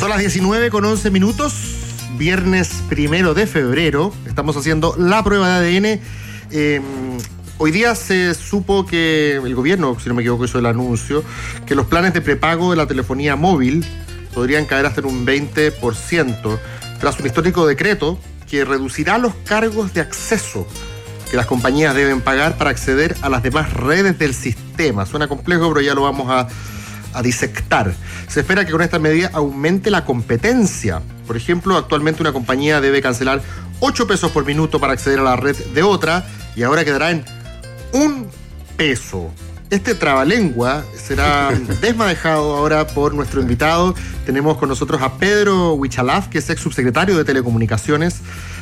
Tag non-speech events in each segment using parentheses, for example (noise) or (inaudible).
Son las 19 con 11 minutos, viernes primero de febrero. Estamos haciendo la prueba de ADN. Eh, hoy día se supo que el gobierno, si no me equivoco, hizo el anuncio, que los planes de prepago de la telefonía móvil podrían caer hasta en un 20%, tras un histórico decreto que reducirá los cargos de acceso que las compañías deben pagar para acceder a las demás redes del sistema. Suena complejo, pero ya lo vamos a, a disectar. Se espera que con esta medida aumente la competencia. Por ejemplo, actualmente una compañía debe cancelar 8 pesos por minuto para acceder a la red de otra y ahora quedará en un peso. Este trabalengua será (laughs) desmadejado ahora por nuestro invitado. Tenemos con nosotros a Pedro Huichalaf, que es ex subsecretario de Telecomunicaciones.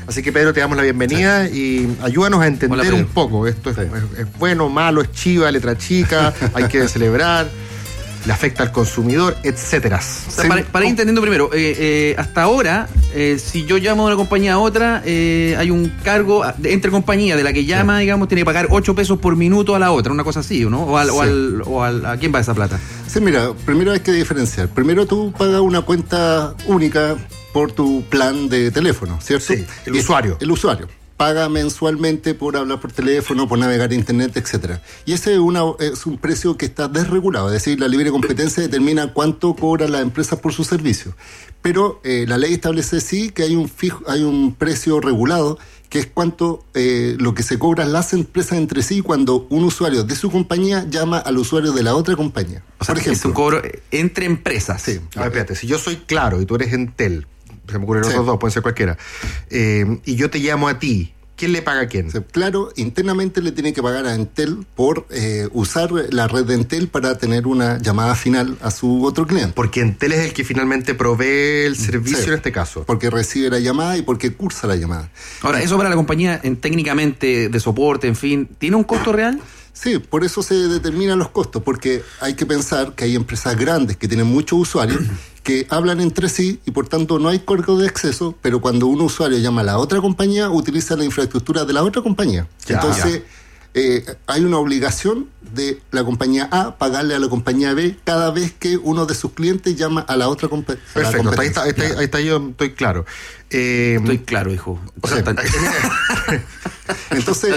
Así que Pedro, te damos la bienvenida y ayúdanos a entender Hola, un poco. Esto es, es- es bueno, malo, es chiva, letra chica, hay que celebrar, (laughs) le afecta al consumidor, etcétera. O sea, para, para ir entendiendo primero, eh, eh, hasta ahora, eh, si yo llamo de una compañía a otra, hay un cargo a- de- entre compañías de la que llama, digamos, tiene que pagar 8 pesos por minuto a la otra, una cosa así, ¿no? O, al, o, al, o al- ¿A quién va esa plata? Sí, mira, primero hay que diferenciar. Primero tú pagas una cuenta única por tu plan de teléfono, ¿cierto? Sí, el Y- usuario. El usuario. Paga mensualmente por hablar por teléfono, por navegar internet, etcétera. Y ese es, una, es un precio que está desregulado, es decir, la libre competencia determina cuánto cobra la empresa por su servicio. Pero eh, la ley establece sí que hay un fijo, hay un precio regulado que es cuánto eh, lo que se cobran las empresas entre sí cuando un usuario de su compañía llama al usuario de la otra compañía. O sea, por es un ejemplo, cobro entre empresas. Sí. A ver, espérate, si yo soy claro y tú eres Entel, se me ocurren los Sí. dos, pueden ser cualquiera, eh, y yo te llamo a ti, ¿quién le paga a quién? Claro, internamente le tiene que pagar a Entel por eh, usar la red de Entel para tener una llamada final a su otro cliente. Porque Entel es el que finalmente provee el servicio Sí. en este caso. Porque recibe la llamada y porque cursa la llamada. Ahora, eso para la compañía, en, técnicamente, de soporte, en fin, ¿tiene un costo real? Sí, por eso se determinan los costos, porque hay que pensar que hay empresas grandes que tienen muchos usuarios que hablan entre sí y por tanto no hay cargo de acceso, pero cuando un usuario llama a la otra compañía, utiliza la infraestructura de la otra compañía. Ya, Entonces, eh, hay una obligación de la compañía A pagarle a la compañía B cada vez que uno de sus clientes llama a la otra compa- a la Perfecto, ahí está, ahí está- ahí está yo, estoy claro. Eh, Estoy claro, hijo. o sea, Tan- (laughs) Entonces,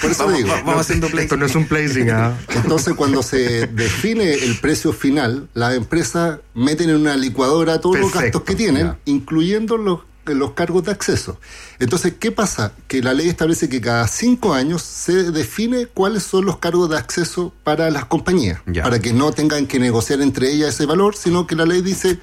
por eso Vamos- digo. haciendo esto no es un placing, ¿ah? Entonces, cuando se define el precio final, las empresas meten en una licuadora todos los gastos que tienen, ya. incluyendo los, los cargos de acceso. Entonces, ¿qué pasa? Que la ley establece que cada cinco años se define cuáles son los cargos de acceso para las compañías, Ya. para que no tengan que negociar entre ellas ese valor, sino que la ley dice,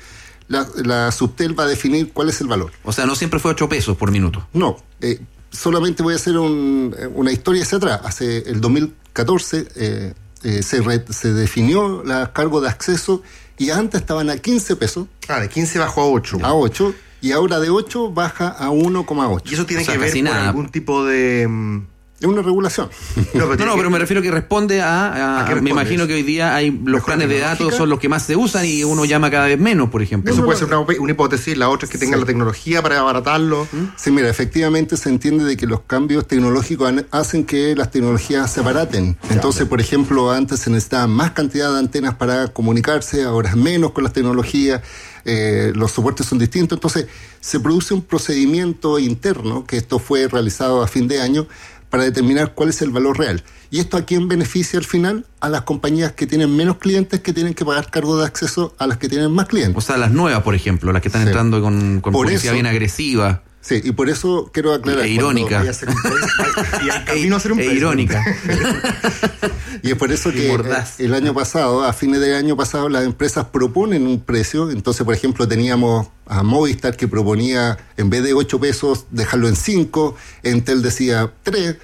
la, la Subtel va a definir cuál es el valor. O sea, no siempre fue 8 pesos por minuto. No, eh, solamente voy a hacer un- eh, una historia hacia atrás. Hace el 2014 eh, eh, se, re- se definió la cargo de acceso y antes estaban a 15 pesos, Ah, de 15 bajó a 8. a 8, y ahora de 8 baja a 1,8. Y eso tiene O sea, que ver con nada. algún tipo de... mm, Es una regulación. No, pero, (laughs) No, pero me refiero que responde a. a- ¿A qué me imagino eso? que hoy día hay los ¿Mejor planes de datos son los que más se usan y uno llama cada vez menos, por ejemplo. Eso puede ser una, una hipótesis, la otra es que tengan Sí. la tecnología para abaratarlo. Sí, mira, efectivamente se entiende de que los cambios tecnológicos han- hacen que las tecnologías se abaraten. Entonces, por ejemplo, antes se necesitaba más cantidad de antenas para comunicarse, ahora es menos con las tecnologías, eh, los soportes son distintos. Entonces, se produce un procedimiento interno, que esto fue realizado a fin de año, para determinar cuál es el valor real. ¿Y esto a quién beneficia al final? A las compañías que tienen menos clientes que tienen que pagar cargo de acceso a las que tienen más clientes. O sea, las nuevas, por ejemplo, las que están Sí. entrando con, con Por publicidad eso- bien agresiva Sí, y por eso quiero aclarar. E irónica. (laughs) Y al camino a un e irónica. (laughs) Y es por eso (laughs) que eh, el año pasado, a fines del año pasado, las empresas proponen un precio. Entonces, por ejemplo, teníamos a Movistar que proponía, en vez de 8 pesos, dejarlo en 5. Entel decía 3.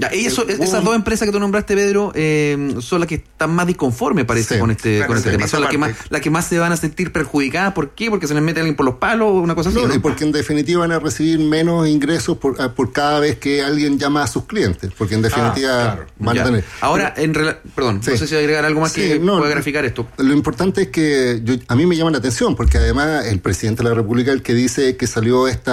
Ya, y eso- esas hubo- dos empresas que tú nombraste, Pedro, eh, son las que están más disconformes, parece, Sí, con este, claro, con este sí, tema. Son las que, más, las que más se van a sentir perjudicadas. ¿Por qué? Porque se les mete alguien por los palos o una cosa así. No, y porque en definitiva van a recibir menos ingresos por, ah, por cada vez que alguien llama a sus clientes. Porque en definitiva Ah, claro. van a tener. Ahora, en perdón, Sí. no sé si va a agregar algo más que no, pueda graficar esto. Lo importante es que yo- a mí me llama la atención, porque además el presidente de la República el que dice que salió este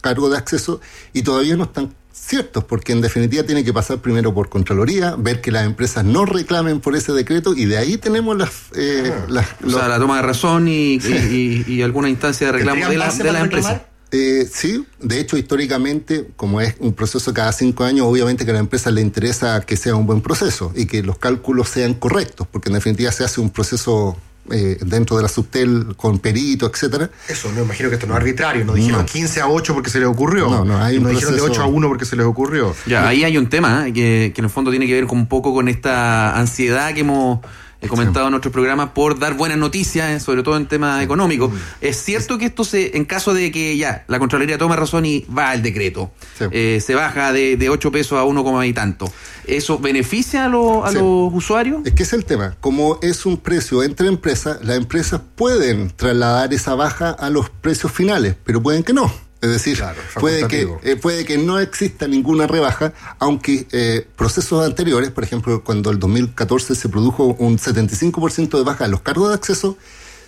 cargo de acceso y todavía no están ciertos, porque en definitiva tiene que pasar primero por Contraloría, ver que las empresas no reclamen por ese decreto y de ahí tenemos las... Eh, Ah. las- O sea, la toma de razón y, y- y- y alguna instancia de reclamo ¿Tendrían de la, de la empresa. Eh, sí, de hecho históricamente, como es un proceso cada cinco años, obviamente que a la empresa le interesa que sea un buen proceso y que los cálculos sean correctos, porque en definitiva se hace un proceso eh, dentro de la subtel con perito, etcétera. Eso, no imagino que esto no es arbitrario. No dijeron No. 15 a 8 porque se les ocurrió. No, no, hay un dijeron de proceso- 8 a 1 porque se les ocurrió. Ya, ahí hay un tema ¿eh? que, que en el fondo tiene que ver con un poco con esta ansiedad que hemos eh, comentado en nuestro programa por dar buenas noticias, eh, sobre todo en temas económicos. Es cierto que esto se, en caso de que ya la Contraloría toma razón y va al decreto, Sí. eh, se baja de, de 8 pesos a 1, y tanto. ¿Eso beneficia a, los- a los usuarios? Es que es el tema. Como es un precio entre empresas, las empresas pueden trasladar esa baja a los precios finales, pero pueden que no. Es decir, Claro, puede, que, eh, puede que no exista ninguna rebaja, aunque eh, procesos anteriores, por ejemplo, cuando el 2014 se produjo un 75% de baja en los cargos de acceso,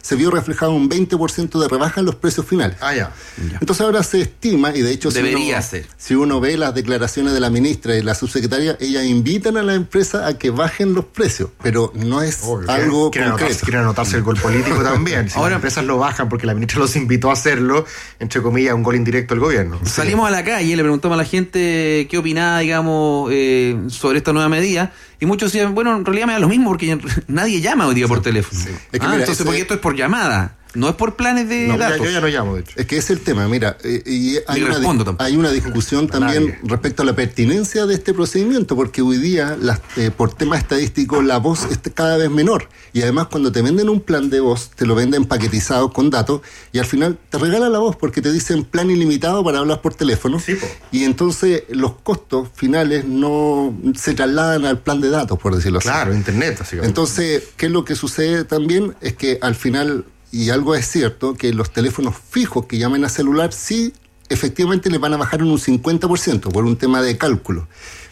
se vio reflejado un 20% de rebaja en los precios finales. Ah, ya. Entonces ahora se estima, y de hecho si Debería uno, ser. si uno ve las declaraciones de la ministra y la subsecretaria, ellas invitan a la empresa a que bajen los precios, pero no es Obvio, algo quieren, concreto. anotarse, quieren anotarse el gol político también. Si Ahora- las empresas lo bajan porque la ministra los invitó a hacerlo, entre comillas, un gol indirecto del gobierno. Salimos a la calle, le preguntamos a la gente qué opinaba, digamos, eh, sobre esta nueva medida. Y muchos decían, bueno, en realidad me da lo mismo porque (laughs) nadie llama hoy día por teléfono. Es que Ah, mira, entonces, ese- porque esto es por llamada, no es por planes de No, ya- datos. yo ya no llamo, de hecho. Es que es el tema, mira, eh, y hay, una, hay una discusión también nadie. respecto a la pertinencia de este procedimiento, porque hoy día, las, eh, por tema estadístico, la voz es cada vez menor. Y además, cuando te venden un plan de voz, te lo venden paquetizado con datos, y al final te regalan la voz porque te dicen plan ilimitado para hablar por teléfono. Sí, po. y entonces los costos finales no se trasladan al plan de datos, por decirlo así. Claro, internet, básicamente. Entonces, ¿qué es lo que sucede también? Es que al final, y algo es cierto, que los teléfonos fijos que llamen a celular sí efectivamente les van a bajar en un 50% por un tema de cálculo.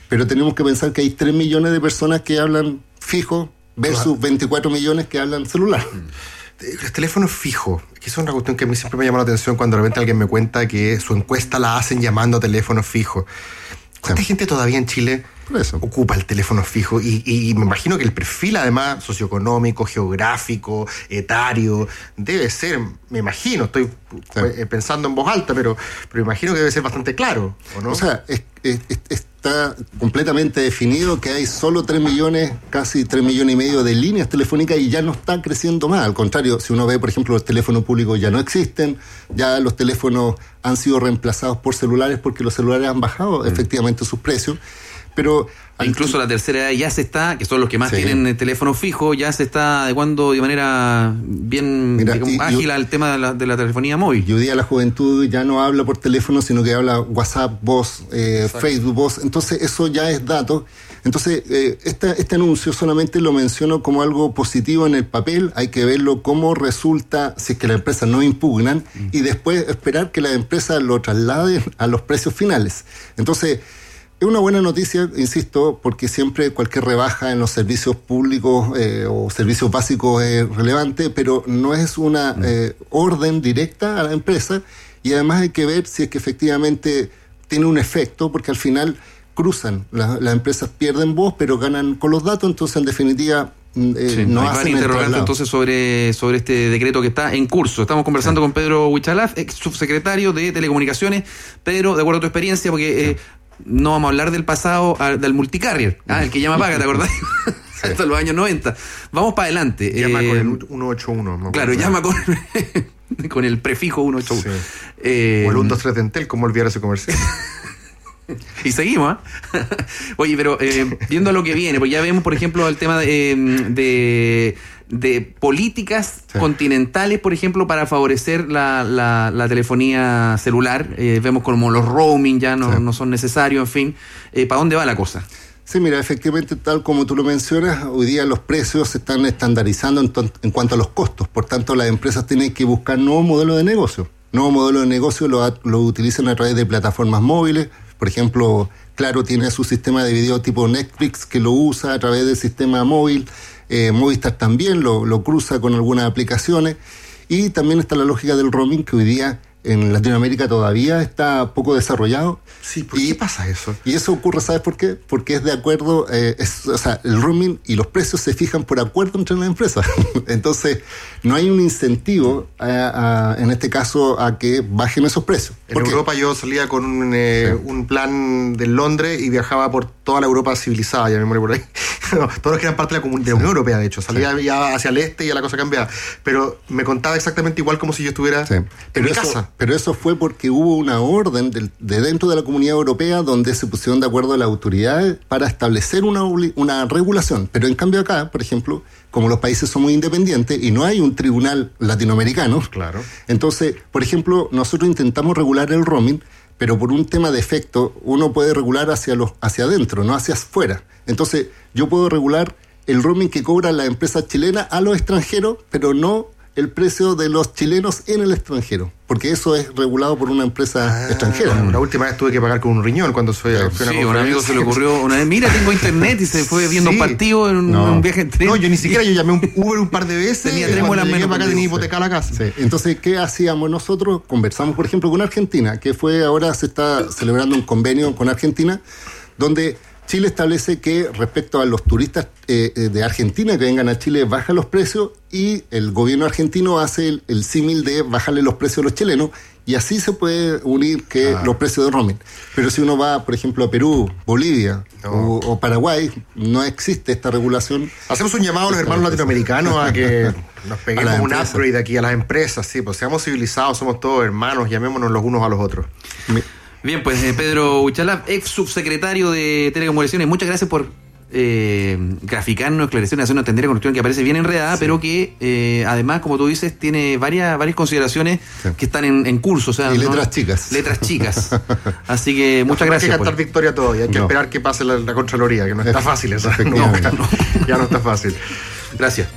Pero tenemos que pensar que hay 3 millones de personas que hablan fijo versus 24 millones que hablan celular. Eh, Los teléfonos fijos, que es una cuestión que a mí siempre me llama la atención cuando de repente alguien me cuenta que su encuesta la hacen llamando a teléfonos fijos. ¿Cuánta Sí. gente todavía en Chile. Ocupa el teléfono fijo? Y, me imagino que el perfil, además, socioeconómico, geográfico, etario, debe ser, me imagino, estoy eh, pensando en voz alta, pero, pero imagino que debe ser bastante claro, ¿o no? O sea, es- es- es- está completamente definido que hay solo 3 millones, casi 3 millones y medio de líneas telefónicas y ya no está creciendo más. Al contrario, si uno ve, por ejemplo, los teléfonos públicos ya no existen, ya los teléfonos han sido reemplazados por celulares porque los celulares han bajado efectivamente sus precios. Pero E Incluso la tercera edad ya se está, que son los que más Sí. tienen el teléfono fijo, ya se está adecuando de manera bien Mira, digamos, y- ágil yo- al tema de la, de la telefonía móvil. Y hoy día la juventud ya no habla por teléfono, sino que habla WhatsApp, voz, eh, Facebook, voz. Entonces eso ya es dato. Entonces eh, esta- este anuncio solamente lo menciono como algo positivo en el papel. Hay que verlo cómo resulta si es que las empresas no impugnan y después esperar que las empresas lo trasladen a los precios finales. Entonces es una buena noticia, insisto, porque siempre cualquier rebaja en los servicios públicos eh, o servicios básicos es relevante, pero no es una eh, orden directa a la empresa y además hay que ver si es que efectivamente tiene un efecto, porque al final cruzan, La- las empresas pierden voz, pero ganan con los datos, entonces en definitiva mm, eh, Sí, no hay hacen traslado. entonces sobre, sobre este decreto que está en curso. Estamos conversando con Pedro Huichalaf, ex subsecretario de Telecomunicaciones. Pedro, de acuerdo a tu experiencia, porque eh, no vamos a hablar del pasado, ah, del multicarrier, ah, el que llama paga, ¿te acordás? (laughs) Hasta los años 90. Vamos para adelante. llama Eh, con el 181. me Claro, llama con, con el prefijo 181. Sí. Eh, O el 123 de Entel, ¿cómo olvidar ese comercial? (laughs) (laughs) y seguimos, ¿ah? (laughs) Oye, pero eh, viendo lo que viene, pues ya vemos, por ejemplo, el tema de, eh, de, de políticas Sí. continentales, por ejemplo, para favorecer la, la, la telefonía celular. Eh, vemos como los roaming ya no, Sí. no son necesarios, en fin. Eh, ¿Para dónde va la cosa? Sí, mira, efectivamente, tal como tú lo mencionas, hoy día los precios se están estandarizando en, en cuanto a los costos. Por tanto, las empresas tienen que buscar nuevos modelos de negocio. Nuevos modelos de negocio a- lo utilizan a través de plataformas móviles. Por ejemplo, Claro tiene su sistema de video tipo Netflix que lo usa a través del sistema móvil. Eh, Movistar también lo, lo cruza con algunas aplicaciones. Y también está la lógica del roaming que hoy día en Latinoamérica todavía está poco desarrollado. Sí, ¿por qué pasa eso? Y eso ocurre, ¿sabes por qué? Porque es de acuerdo, eh, es, o sea, el roaming y los precios se fijan por acuerdo entre las empresas. (laughs) Entonces, no hay un incentivo, a, a, en este caso, a que bajen esos precios. En Europa yo salía con un, eh, sí. un, plan de Londres y viajaba por toda la Europa civilizada, ya me muero por ahí. (laughs) Todos los que eran parte de la, de la Unión Europea, de hecho. Salía sí. ya hacia el este y ya la cosa cambiaba. Pero me contaba exactamente igual como si yo estuviera sí. en pero mi eso, casa. Pero eso fue porque hubo una orden de, de, dentro de la Comunidad Europea donde se pusieron de acuerdo las autoridades para establecer una, una regulación. Pero en cambio acá, por ejemplo, como los países son muy independientes y no hay un tribunal latinoamericano, claro. entonces, por ejemplo, nosotros intentamos regular el roaming, pero por un tema de efecto, uno puede regular hacia, los, hacia adentro, no hacia afuera. Entonces, yo puedo regular el roaming que cobra la empresa chilena a los extranjeros, pero no el precio de los chilenos en el extranjero, porque eso es regulado por una empresa ah, extranjera. La última vez tuve que pagar con un riñón cuando fui a sí, un amigo se le ocurrió una vez, mira, tengo internet y se fue viendo sí. un partido en un, no. un, viaje en tren. No, yo ni siquiera, yo llamé un Uber un par de veces. Tenía tres muelas menos para acá, tenía hipotecar la casa. Sí. Entonces, ¿qué hacíamos nosotros? Conversamos, por ejemplo, con Argentina, que fue ahora se está celebrando un convenio con Argentina, donde Chile establece que respecto a los turistas eh, de Argentina que vengan a Chile baja los precios y el gobierno argentino hace el, el símil de bajarle los precios a los chilenos y así se puede unir que ah. los precios de roaming. Pero si uno va, por ejemplo, a Perú, Bolivia no. o, o, Paraguay, no existe esta regulación. Hacemos un llamado a los hermanos latinoamericanos a que (laughs) nos peguemos un upgrade aquí a las empresas, sí, pues seamos civilizados, somos todos hermanos, llamémonos los unos a los otros. Mi Bien, pues eh, Pedro Uchalap, ex subsecretario de Telecomunicaciones, muchas gracias por eh, graficarnos, esclarecernos, hacernos entender una cuestión que aparece bien enredada, sí. pero que eh, además, como tú dices, tiene varias, varias consideraciones sí. que están en, en, curso. O sea, y letras ¿no? chicas. Letras chicas. (laughs) Así que muchas no, gracias. Hay que cantar victoria todavía, hay que no. esperar que pase la, la Contraloría, que no está fácil eso. (laughs) ya no está fácil. Gracias.